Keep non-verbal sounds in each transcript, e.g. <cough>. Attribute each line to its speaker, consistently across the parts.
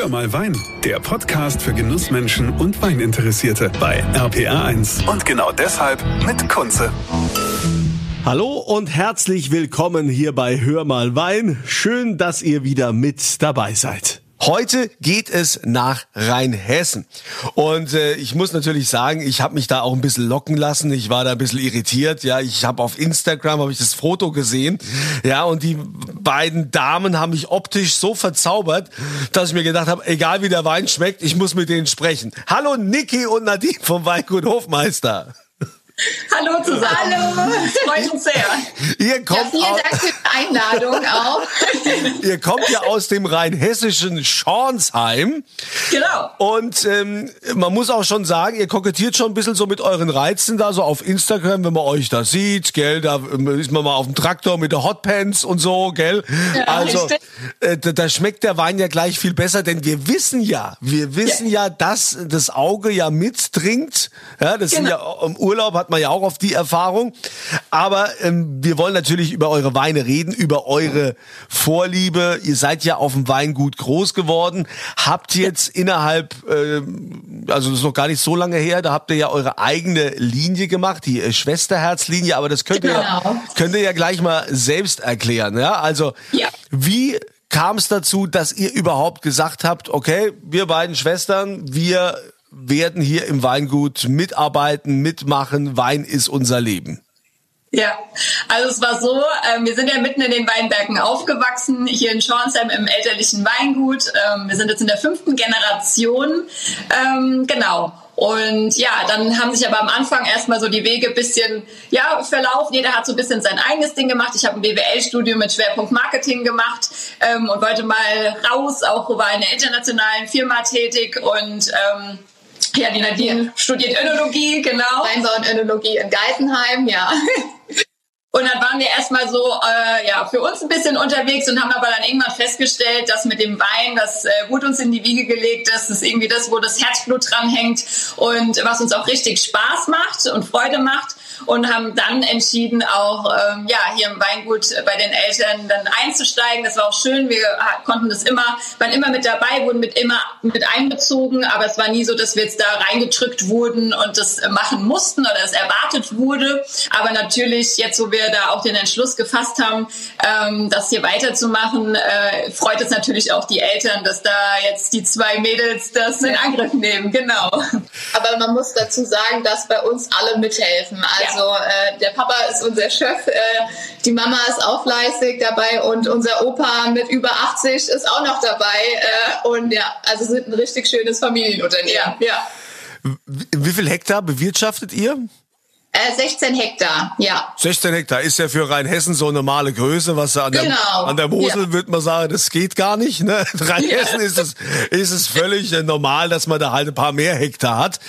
Speaker 1: Hör mal Wein, der Podcast für Genussmenschen und Weininteressierte bei RPR1. Und genau deshalb mit Kunze.
Speaker 2: Hallo und herzlich willkommen hier bei Hör mal Wein. Schön, dass ihr wieder mit dabei seid. Heute geht es nach Rheinhessen. Und äh, ich muss natürlich sagen, ich habe mich da auch ein bisschen locken lassen. Ich war da ein bisschen irritiert. Ja, ich habe auf Instagram habe ich das Foto gesehen. Ja, und die beiden Damen haben mich optisch so verzaubert, dass ich mir gedacht habe, egal wie der Wein schmeckt, ich muss mit denen sprechen. Hallo Niki und Nadine vom Weingut Hofmeister.
Speaker 3: Hallo zusammen. Hallo. freut uns sehr.
Speaker 2: Ihr kommt
Speaker 3: ja, vielen Dank für die Einladung auch. <laughs>
Speaker 2: Ihr kommt ja aus dem rheinhessischen Schornsheim.
Speaker 3: Genau.
Speaker 2: Und ähm, man muss auch schon sagen, ihr kokettiert schon ein bisschen so mit euren Reizen da so auf Instagram, wenn man euch da sieht, gell, da ist man mal auf dem Traktor mit der Hotpants und so, gell. Ja, also äh, da schmeckt der Wein ja gleich viel besser, denn wir wissen ja, wir wissen ja, ja dass das Auge ja mittrinkt. Ja, das genau. sind ja im Urlaub hat man ja auch auf die Erfahrung. Aber ähm, wir wollen natürlich über eure Weine reden, über eure Vorliebe. Ihr seid ja auf dem Weingut groß geworden, habt jetzt innerhalb, äh, also das ist noch gar nicht so lange her, da habt ihr ja eure eigene Linie gemacht, die äh, Schwesterherzlinie, aber das könnt ihr, ja, genau. könnt ihr ja gleich mal selbst erklären. Ja, also ja. wie kam es dazu, dass ihr überhaupt gesagt habt, okay, wir beiden Schwestern, wir werden hier im Weingut mitarbeiten, mitmachen. Wein ist unser Leben.
Speaker 3: Ja, also es war so, äh, wir sind ja mitten in den Weinbergen aufgewachsen, hier in Schornsheim im elterlichen Weingut. Ähm, wir sind jetzt in der fünften Generation. Ähm, genau. Und ja, dann haben sich aber am Anfang erstmal so die Wege bisschen ja, verlaufen. Jeder hat so ein bisschen sein eigenes Ding gemacht. Ich habe ein BWL-Studium mit Schwerpunkt Marketing gemacht ähm, und wollte mal raus, auch war in der internationalen Firma tätig und ähm, ja, die Nadine studiert Önologie, genau.
Speaker 4: Weinbau und Önologie in Geisenheim, ja. <laughs>
Speaker 3: Und dann waren wir erstmal so äh, ja für uns ein bisschen unterwegs und haben aber dann irgendwann festgestellt, dass mit dem Wein, das äh, wurde uns in die Wiege gelegt, das ist irgendwie das, wo das Herzblut dran hängt und was uns auch richtig Spaß macht und Freude macht und haben dann entschieden, auch ähm, ja hier im Weingut bei den Eltern dann einzusteigen. Das war auch schön. Wir konnten das immer, waren immer mit dabei, wurden mit immer mit einbezogen, aber es war nie so, dass wir jetzt da reingedrückt wurden und das machen mussten oder es erwartet wurde. Aber natürlich jetzt, wo wir da auch den Entschluss gefasst haben, ähm, das hier weiterzumachen, äh, freut es natürlich auch die Eltern, dass da jetzt die zwei Mädels das in Angriff nehmen. Genau.
Speaker 4: Aber man muss dazu sagen, dass bei uns alle mithelfen. Also also äh, der Papa ist unser Chef, äh, die Mama ist auch fleißig dabei und unser Opa mit über 80 ist auch noch dabei. Äh, und ja, also sind ein richtig schönes Familienunternehmen. Ja. ja.
Speaker 2: Wie viel Hektar bewirtschaftet ihr?
Speaker 4: 16 äh, Hektar, ja.
Speaker 2: 16 Hektar ist ja für Rheinhessen so eine normale Größe, was an der, genau. an der Mosel ja. würde man sagen, das geht gar nicht. Ne? <laughs> Rheinhessen ja. ist es ist es völlig äh, normal, dass man da halt ein paar mehr Hektar hat.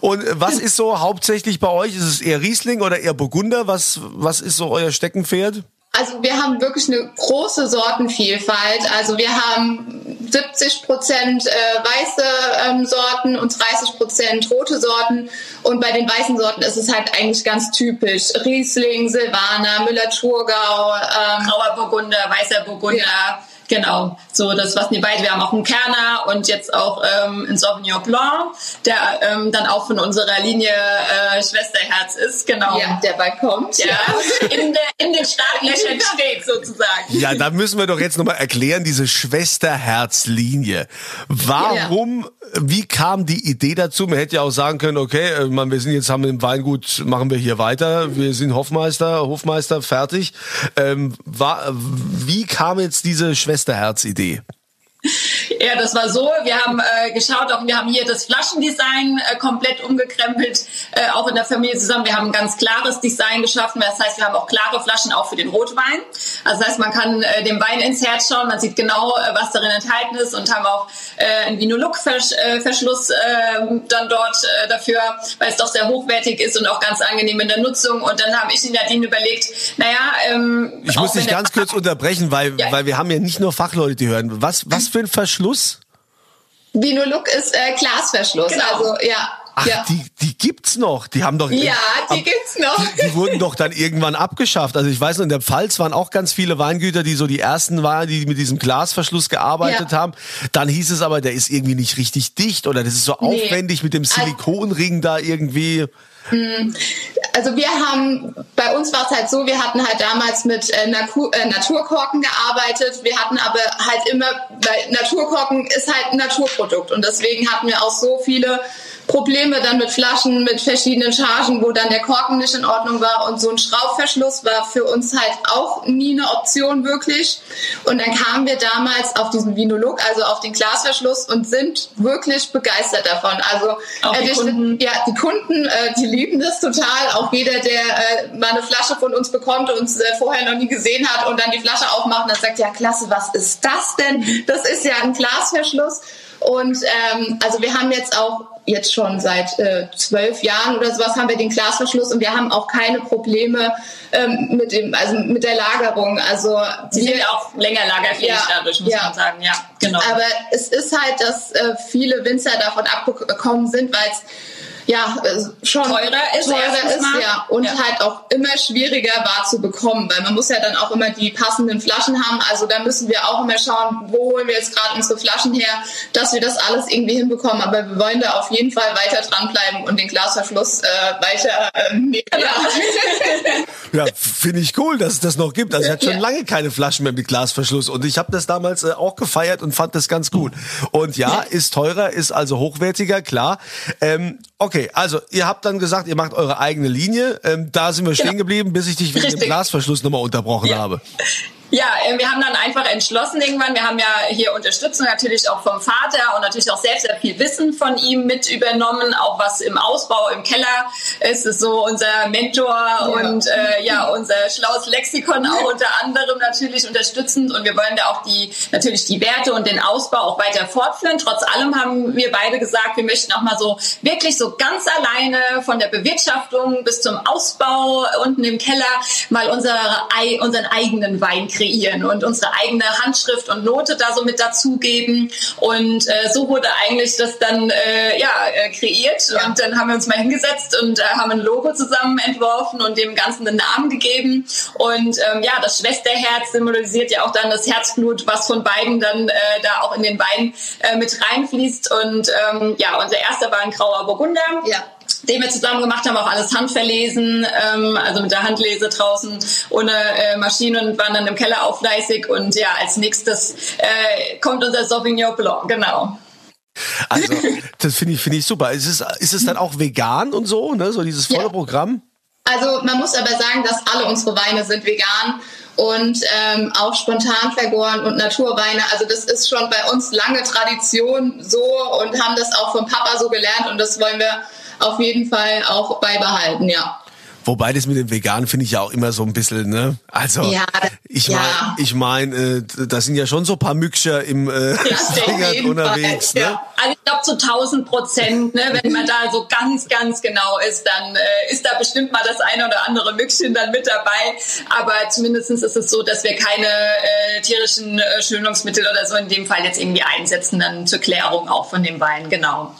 Speaker 2: Und was <laughs> ist so hauptsächlich bei euch? Ist es eher Riesling oder eher Burgunder? Was was ist so euer Steckenpferd?
Speaker 4: Also wir haben wirklich eine große Sortenvielfalt. Also wir haben 70 Prozent äh, weiße ähm, Sorten und 30 Prozent rote Sorten. Und bei den weißen Sorten ist es halt eigentlich ganz typisch. Riesling, Silvaner, Müller-Thurgau.
Speaker 3: Ähm, Grauer Burgunder, weißer Burgunder. Ja. Genau, so das was die beiden. Wir haben auch einen Kerner und jetzt auch ähm, einen Sauvignon Blanc, der ähm, dann auch von unserer Linie äh, Schwesterherz ist. Genau.
Speaker 4: Ja, der bald kommt.
Speaker 3: Ja, <laughs> in, der, in den Startlöchern steht sozusagen.
Speaker 2: Ja, da müssen wir doch jetzt nochmal erklären, diese Schwesterherz-Linie. Warum, ja. wie kam die Idee dazu? Man hätte ja auch sagen können, okay, äh, man, wir sind jetzt haben im Weingut, machen wir hier weiter, wir sind Hofmeister, Hofmeister, fertig. Ähm, war, wie kam jetzt diese Schwester Schwesterherz-Idee? <laughs>
Speaker 3: Ja, das war so. Wir haben äh, geschaut, auch wir haben hier das Flaschendesign äh, komplett umgekrempelt, äh, auch in der Familie zusammen. Wir haben ein ganz klares Design geschaffen. Das heißt, wir haben auch klare Flaschen auch für den Rotwein. Also das heißt, man kann äh, dem Wein ins Herz schauen, man sieht genau, äh, was darin enthalten ist und haben auch äh, einen Vino-Look-Verschluss äh, dann dort äh, dafür, weil es doch sehr hochwertig ist und auch ganz angenehm in der Nutzung. Und dann habe ich in Nadine überlegt, naja, ähm,
Speaker 2: ich muss dich ganz kurz unterbrechen, weil, ja. weil wir haben ja nicht nur Fachleute, die hören. Was, was für ein Verschluss?
Speaker 4: Vinoluc ist äh, Glasverschluss. Genau. Also ja.
Speaker 2: Ach, ja. die, die gibt's noch. Die haben doch.
Speaker 4: Ja, die ab, gibt's noch.
Speaker 2: Die, die, wurden doch dann irgendwann abgeschafft. Also ich weiß noch, in der Pfalz waren auch ganz viele Weingüter, die so die ersten waren, die mit diesem Glasverschluss gearbeitet ja. haben. Dann hieß es aber, der ist irgendwie nicht richtig dicht oder das ist so nee. aufwendig mit dem Silikonring da irgendwie.
Speaker 4: Hm. Also wir haben, bei uns war es halt so, wir hatten halt damals mit äh, äh, Naturkorken gearbeitet. Wir hatten aber halt immer, weil Naturkorken ist halt ein Naturprodukt und deswegen hatten wir auch so viele Probleme dann mit Flaschen, mit verschiedenen Chargen, wo dann der Korken nicht in Ordnung war. Und so ein Schraubverschluss war für uns halt auch nie eine Option wirklich. Und dann kamen wir damals auf diesen Vinolog, also auf den Glasverschluss und sind wirklich begeistert davon. Also äh, die, Kunden. ja, die Kunden, äh, die lieben das total. Auch jeder, der äh, mal eine Flasche von uns bekommt und uns äh, vorher noch nie gesehen hat und dann die Flasche aufmacht und dann sagt, ja klasse, was ist das denn? Das ist ja ein Glasverschluss. Und ähm, also wir haben jetzt auch jetzt schon seit äh, zwölf Jahren oder sowas haben wir den Glasverschluss und wir haben auch keine Probleme ähm, mit dem, also mit der Lagerung. Also
Speaker 3: Sie sind ja auch länger lagerfähig ja, dadurch, muss ja. man sagen. Ja,
Speaker 4: genau. Aber es ist halt, dass äh, viele Winzer davon abgekommen sind, weil es ja, äh, schon
Speaker 3: teurer ist,
Speaker 4: teurer ist ja und ja. halt auch immer schwieriger war zu bekommen, weil man muss ja dann auch immer die passenden Flaschen haben. Also da müssen wir auch immer schauen, wo holen wir jetzt gerade unsere Flaschen her, dass wir das alles irgendwie hinbekommen. Aber wir wollen da auf jeden Fall weiter dranbleiben und den Glasverschluss äh, weiter äh, <laughs>
Speaker 2: ja finde ich cool, dass es das noch gibt. Also ich hatte schon ja. lange keine Flaschen mehr mit Glasverschluss und ich habe das damals äh, auch gefeiert und fand das ganz gut. Und ja, ist teurer, ist also hochwertiger, klar. Ähm, Okay, also ihr habt dann gesagt, ihr macht eure eigene Linie. Ähm, da sind wir genau. stehen geblieben, bis ich dich wegen Richtig. dem Glasverschluss nochmal unterbrochen ja. habe.
Speaker 3: Ja, äh, wir haben dann einfach entschlossen irgendwann, wir haben ja hier Unterstützung natürlich auch vom Vater und natürlich auch selbst sehr viel Wissen von ihm mit übernommen, auch was im Ausbau im Keller ist, ist so unser Mentor ja. und äh, ja, unser schlaues Lexikon auch unter anderem natürlich unterstützend und wir wollen da auch die natürlich die Werte und den Ausbau auch weiter fortführen. Trotz allem haben wir beide gesagt, wir möchten auch mal so wirklich so ganz alleine von der Bewirtschaftung bis zum Ausbau unten im Keller mal unsere, unseren eigenen Wein kriegen kreieren und unsere eigene Handschrift und Note da so mit dazugeben. Und äh, so wurde eigentlich das dann äh, ja, äh, kreiert. Ja. Und dann haben wir uns mal hingesetzt und äh, haben ein Logo zusammen entworfen und dem Ganzen einen Namen gegeben. Und ähm, ja, das Schwesterherz symbolisiert ja auch dann das Herzblut, was von beiden dann äh, da auch in den Wein äh, mit reinfließt. Und ähm, ja, unser erster war ein grauer Burgunder. Ja den wir zusammen gemacht haben, auch alles handverlesen, ähm, also mit der Handlese draußen ohne äh, Maschine und waren dann im Keller auch fleißig. Und ja, als nächstes äh, kommt unser Sauvignon Blanc, genau.
Speaker 2: Also, <laughs> das finde ich, finde ich super. Ist es, ist es dann auch vegan und so, ne? So dieses volle ja. Programm?
Speaker 4: Also, man muss aber sagen, dass alle unsere Weine sind vegan und ähm, auch spontan vergoren und Naturweine. Also das ist schon bei uns lange Tradition so und haben das auch vom Papa so gelernt und das wollen wir auf jeden Fall auch beibehalten, ja.
Speaker 2: Wobei das mit dem Veganen finde ich ja auch immer so ein bisschen, ne? Also ja, ich meine, ja. ich meine, äh, da sind ja schon so ein paar Mückscher im äh, <laughs> Fingern unterwegs, Fall. ne? Ja.
Speaker 3: Also ich glaube zu 1000 Prozent, ne? Wenn man da so ganz, ganz genau ist, dann äh, ist da bestimmt mal das eine oder andere Mückchen dann mit dabei. Aber zumindest ist es so, dass wir keine äh, tierischen äh, Schönungsmittel oder so in dem Fall jetzt irgendwie einsetzen, dann zur Klärung auch von dem Wein, genau.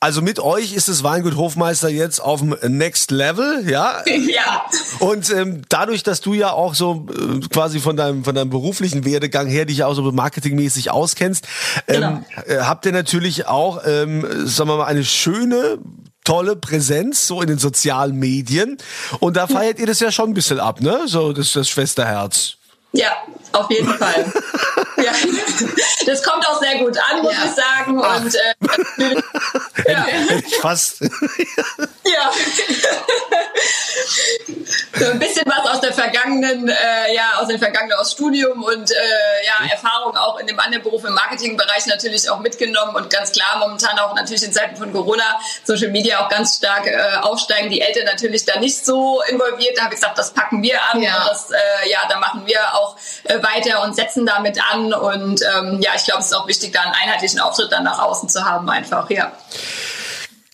Speaker 2: Also mit euch ist das Weingut Hofmeister jetzt auf dem Next Level, ja? <laughs>
Speaker 3: Ja.
Speaker 2: Und ähm, dadurch, dass du ja auch so äh, quasi von deinem von deinem beruflichen Werdegang her dich auch so marketingmäßig auskennst, ähm, genau. äh, habt ihr natürlich auch, ähm, sagen wir mal, eine schöne tolle Präsenz so in den sozialen Medien und da feiert ihr das ja schon ein bisschen ab, ne? So das das Schwesterherz.
Speaker 3: Ja, auf jeden Be <laughs> ja. Das kommt auch sehr gut an, muss ja. ich sagen. Ach. Und äh, <laughs>
Speaker 2: ja. fast.
Speaker 3: ja. <laughs> so ein bisschen was aus der vergangenen, äh, ja, aus dem vergangenen aus Studium und äh, ja, Erfahrung auch in dem anderen Beruf im Marketingbereich natürlich auch mitgenommen und ganz klar momentan auch natürlich in Zeiten von Corona Social Media auch ganz stark äh, aufsteigen. Die Eltern natürlich da nicht so involviert. Da habe ich gesagt, das packen wir an ja. und das, äh, ja, da machen wir auch äh, weiter und setzen damit an und ähm, ja, ich glaube, es ist auch wichtig, da einen einheitlichen Auftritt dann nach außen zu haben, einfach, ja.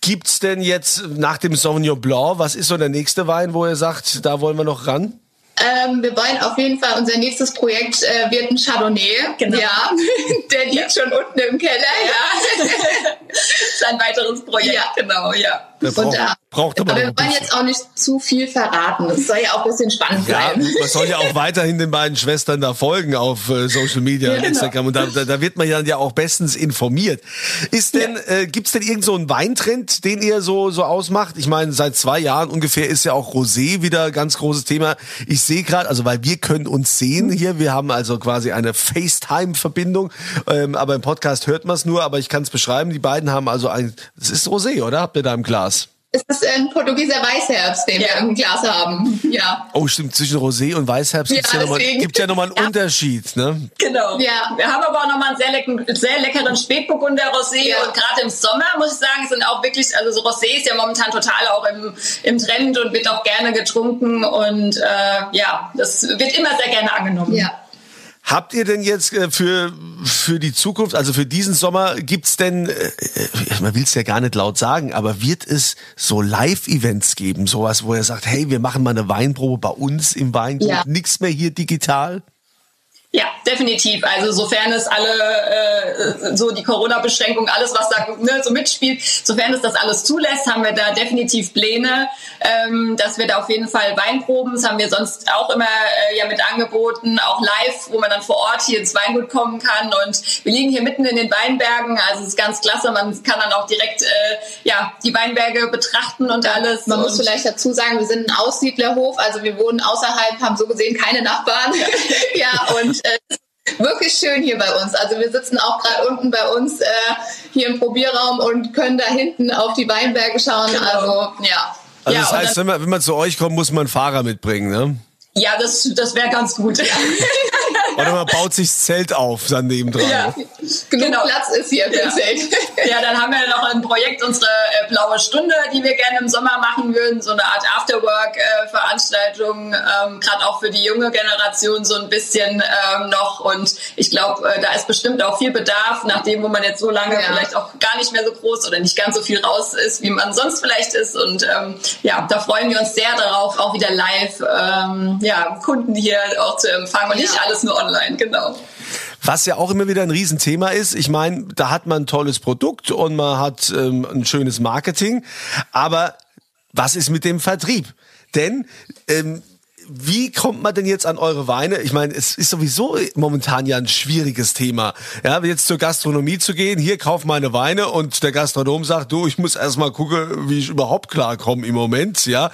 Speaker 2: Gibt's denn jetzt nach dem Sauvignon Blanc, was ist so der nächste Wein, wo ihr sagt, da wollen wir noch ran?
Speaker 4: Ähm, wir wollen auf jeden Fall, unser nächstes Projekt äh, wird ein Chardonnay. Genau. Ja, <laughs> der liegt ja. schon unten im Keller. Ja. <laughs>
Speaker 3: ein weiteres Projekt, ja. genau, ja.
Speaker 2: Braucht,
Speaker 4: da,
Speaker 2: braucht aber,
Speaker 4: aber wir wollen jetzt auch nicht zu viel verraten. Das soll ja auch ein bisschen spannend
Speaker 2: ja,
Speaker 4: bleiben.
Speaker 2: Man soll ja auch weiterhin den beiden Schwestern da folgen auf äh, Social Media ja, genau. Instagram. Und da, da, da, wird man ja, ja auch bestens informiert. Ist denn, ja. äh, gibt's denn irgend so einen Weintrend, den ihr so, so ausmacht? Ich meine, seit zwei Jahren ungefähr ist ja auch Rosé wieder ganz großes Thema. Ich sehe gerade, also weil wir können uns sehen hier, wir haben also quasi eine FaceTime-Verbindung, ähm, aber im Podcast hört man es nur, aber ich kann es beschreiben. Die beiden haben also ein, es ist Rosé, oder? Habt ihr da im Glas?
Speaker 4: Es ist ein portugieser Weißherbst, den ja. wir im Glas haben. Ja.
Speaker 2: Oh, stimmt. Zwischen Rosé und Weißherbst ja, gibt ja nochmal ja noch einen ja. Unterschied, ne?
Speaker 3: Genau. Ja. Wir haben aber auch nochmal einen sehr, leckeren, sehr leckeren Spätburgunder Rosé. Ja. Und gerade im Sommer, muss ich sagen, sind auch wirklich, also so Rosé ist ja momentan total auch im, im Trend und wird auch gerne getrunken. Und äh, ja, das wird immer sehr gerne angenommen.
Speaker 4: Ja.
Speaker 2: Habt ihr denn jetzt äh, für, für die Zukunft, also für diesen Sommer, gibt's denn, äh, äh man will es ja gar nicht laut sagen, aber wird es so Live-Events geben, sowas, wo ihr sagt, hey, wir machen mal eine Weinprobe bei uns im Weingut, ja. nichts mehr hier digital?
Speaker 3: Ja, definitiv. Also sofern es alle äh, so die Corona-Beschränkungen, alles was da ne, so mitspielt, sofern es das alles zulässt, haben wir da definitiv Pläne, ähm, dass wir da auf jeden Fall Weinproben, das haben wir sonst auch immer äh, ja mit angeboten, auch live, wo man dann vor Ort hier ins Weingut kommen kann. Und wir liegen hier mitten in den Weinbergen, also es ist ganz klasse. Man kann dann auch direkt äh, ja die Weinberge betrachten und alles.
Speaker 4: Man muss vielleicht dazu sagen, wir sind ein Aussiedlerhof, also wir wohnen außerhalb, haben so gesehen keine Nachbarn. <laughs> ja und äh, wirklich schön hier bei uns. Also wir sitzen auch gerade unten bei uns äh, hier im Probierraum und können da hinten auf die Weinberge schauen. Genau. Also ja.
Speaker 2: Also
Speaker 3: ja,
Speaker 2: das heißt, wenn man, wenn man zu euch kommt, muss man einen Fahrer mitbringen, ne?
Speaker 3: Ja, das, das wäre ganz gut. Ja. <laughs>
Speaker 2: Oder man baut sich das Zelt auf dann neben dran. Ja.
Speaker 4: Genug genau. Platz ist hier für ja. Zelt. <laughs>
Speaker 3: Ja, dann haben wir noch ein Projekt, unsere äh, blaue Stunde, die wir gerne im Sommer machen würden, so eine Art Afterwork-Veranstaltung, ähm, gerade auch für die junge Generation so ein bisschen ähm, noch. Und ich glaube, äh, da ist bestimmt auch viel Bedarf, nachdem, wo man jetzt so lange ja. vielleicht auch gar nicht mehr so groß oder nicht ganz so viel raus ist, wie man sonst vielleicht ist. Und ähm, ja, da freuen wir uns sehr darauf, auch wieder live ähm, ja, Kunden hier auch zu empfangen und nicht alles nur online, genau.
Speaker 2: Was ja auch immer wieder ein Riesenthema ist. Ich meine, da hat man ein tolles Produkt und man hat ähm, ein schönes Marketing. Aber was ist mit dem Vertrieb? Denn ähm, wie kommt man denn jetzt an eure Weine? Ich meine, es ist sowieso momentan ja ein schwieriges Thema. Ja, jetzt zur Gastronomie zu gehen, hier kauf meine Weine und der Gastronom sagt, du, ich muss erstmal gucken, wie ich überhaupt klarkomme im Moment, ja.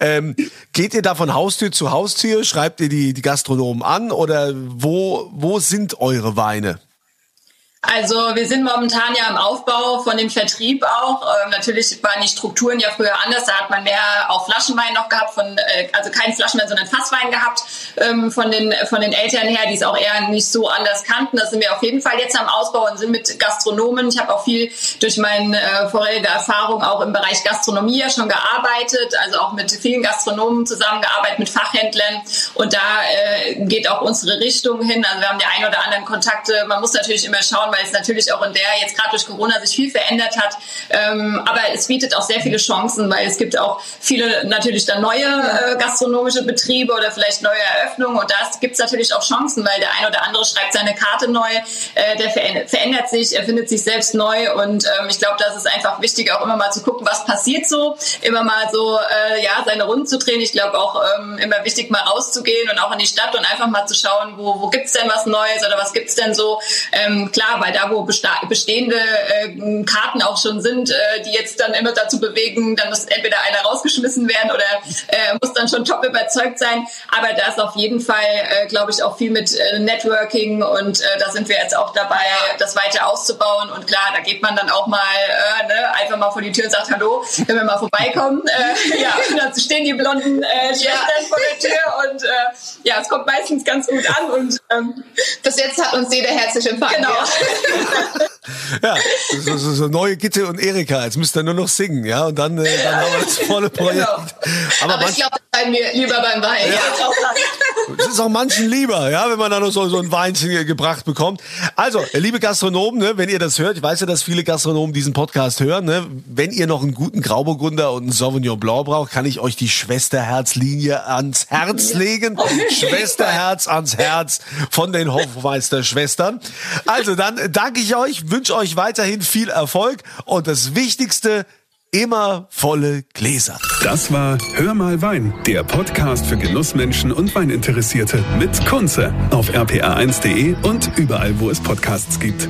Speaker 2: Ähm, geht ihr da von Haustür zu Haustür? Schreibt ihr die, die Gastronomen an oder wo, wo sind eure Weine?
Speaker 3: Also wir sind momentan ja im Aufbau von dem Vertrieb auch. Ähm, natürlich waren die Strukturen ja früher anders. Da hat man mehr auch Flaschenwein noch gehabt, von, äh, also kein Flaschenwein, sondern Fasswein gehabt ähm, von, den, von den Eltern her, die es auch eher nicht so anders kannten. Da sind wir auf jeden Fall jetzt am Ausbau und sind mit Gastronomen. Ich habe auch viel durch meine äh, vorherige Erfahrung auch im Bereich Gastronomie ja schon gearbeitet, also auch mit vielen Gastronomen zusammengearbeitet, mit Fachhändlern. Und da äh, geht auch unsere Richtung hin. Also wir haben die ein oder anderen Kontakte. Man muss natürlich immer schauen, weil es natürlich auch in der jetzt gerade durch Corona sich viel verändert hat. Ähm, aber es bietet auch sehr viele Chancen, weil es gibt auch viele natürlich dann neue äh, gastronomische Betriebe oder vielleicht neue Eröffnungen und da gibt es natürlich auch Chancen, weil der eine oder andere schreibt seine Karte neu, äh, der verändert sich, er findet sich selbst neu und ähm, ich glaube, das ist einfach wichtig, auch immer mal zu gucken, was passiert so, immer mal so äh, ja seine Runden zu drehen. Ich glaube auch ähm, immer wichtig, mal rauszugehen und auch in die Stadt und einfach mal zu schauen, wo, wo gibt es denn was Neues oder was gibt es denn so. Ähm, klar, weil da, wo bestehende äh, Karten auch schon sind, äh, die jetzt dann immer dazu bewegen, dann muss entweder einer rausgeschmissen werden oder äh, muss dann schon top überzeugt sein. Aber da ist auf jeden Fall, äh, glaube ich, auch viel mit äh, Networking und äh, da sind wir jetzt auch dabei, das weiter auszubauen. Und klar, da geht man dann auch mal äh, ne, einfach mal vor die Tür und sagt, hallo, wenn wir mal vorbeikommen. <laughs> Äh, ja, <laughs> und dann stehen die blonden äh, Schwestern ja. vor der Tür und äh, ja, es kommt meistens ganz gut an und ähm,
Speaker 4: bis jetzt hat uns jeder herzlich empfangen.
Speaker 3: Genau.
Speaker 4: Ja. <laughs>
Speaker 2: ja, so, so, so, neue Gitte und Erika. Jetzt müsst ihr nur noch singen, ja, und dann, äh, dann haben wir das volle Projekt. Genau.
Speaker 4: Aber, Aber ich glaube, das bleiben wir lieber beim Wein. Ja. <laughs>
Speaker 2: Es ist auch manchen lieber, ja, wenn man da noch so, so ein Weinchen gebracht bekommt. Also, liebe Gastronomen, ne, wenn ihr das hört, ich weiß ja, dass viele Gastronomen diesen Podcast hören, ne, wenn ihr noch einen guten Grauburgunder und einen Sauvignon Blanc braucht, kann ich euch die Schwesterherzlinie ans Herz legen. Schwesterherz ans Herz von den Hofmeister-Schwestern. Also, dann danke ich euch, wünsche euch weiterhin viel Erfolg und das Wichtigste, immer volle Gläser.
Speaker 1: Das war Hör mal Wein, der Podcast für Genussmenschen und Weininteressierte mit Kunze auf rpa1.de und überall, wo es Podcasts gibt.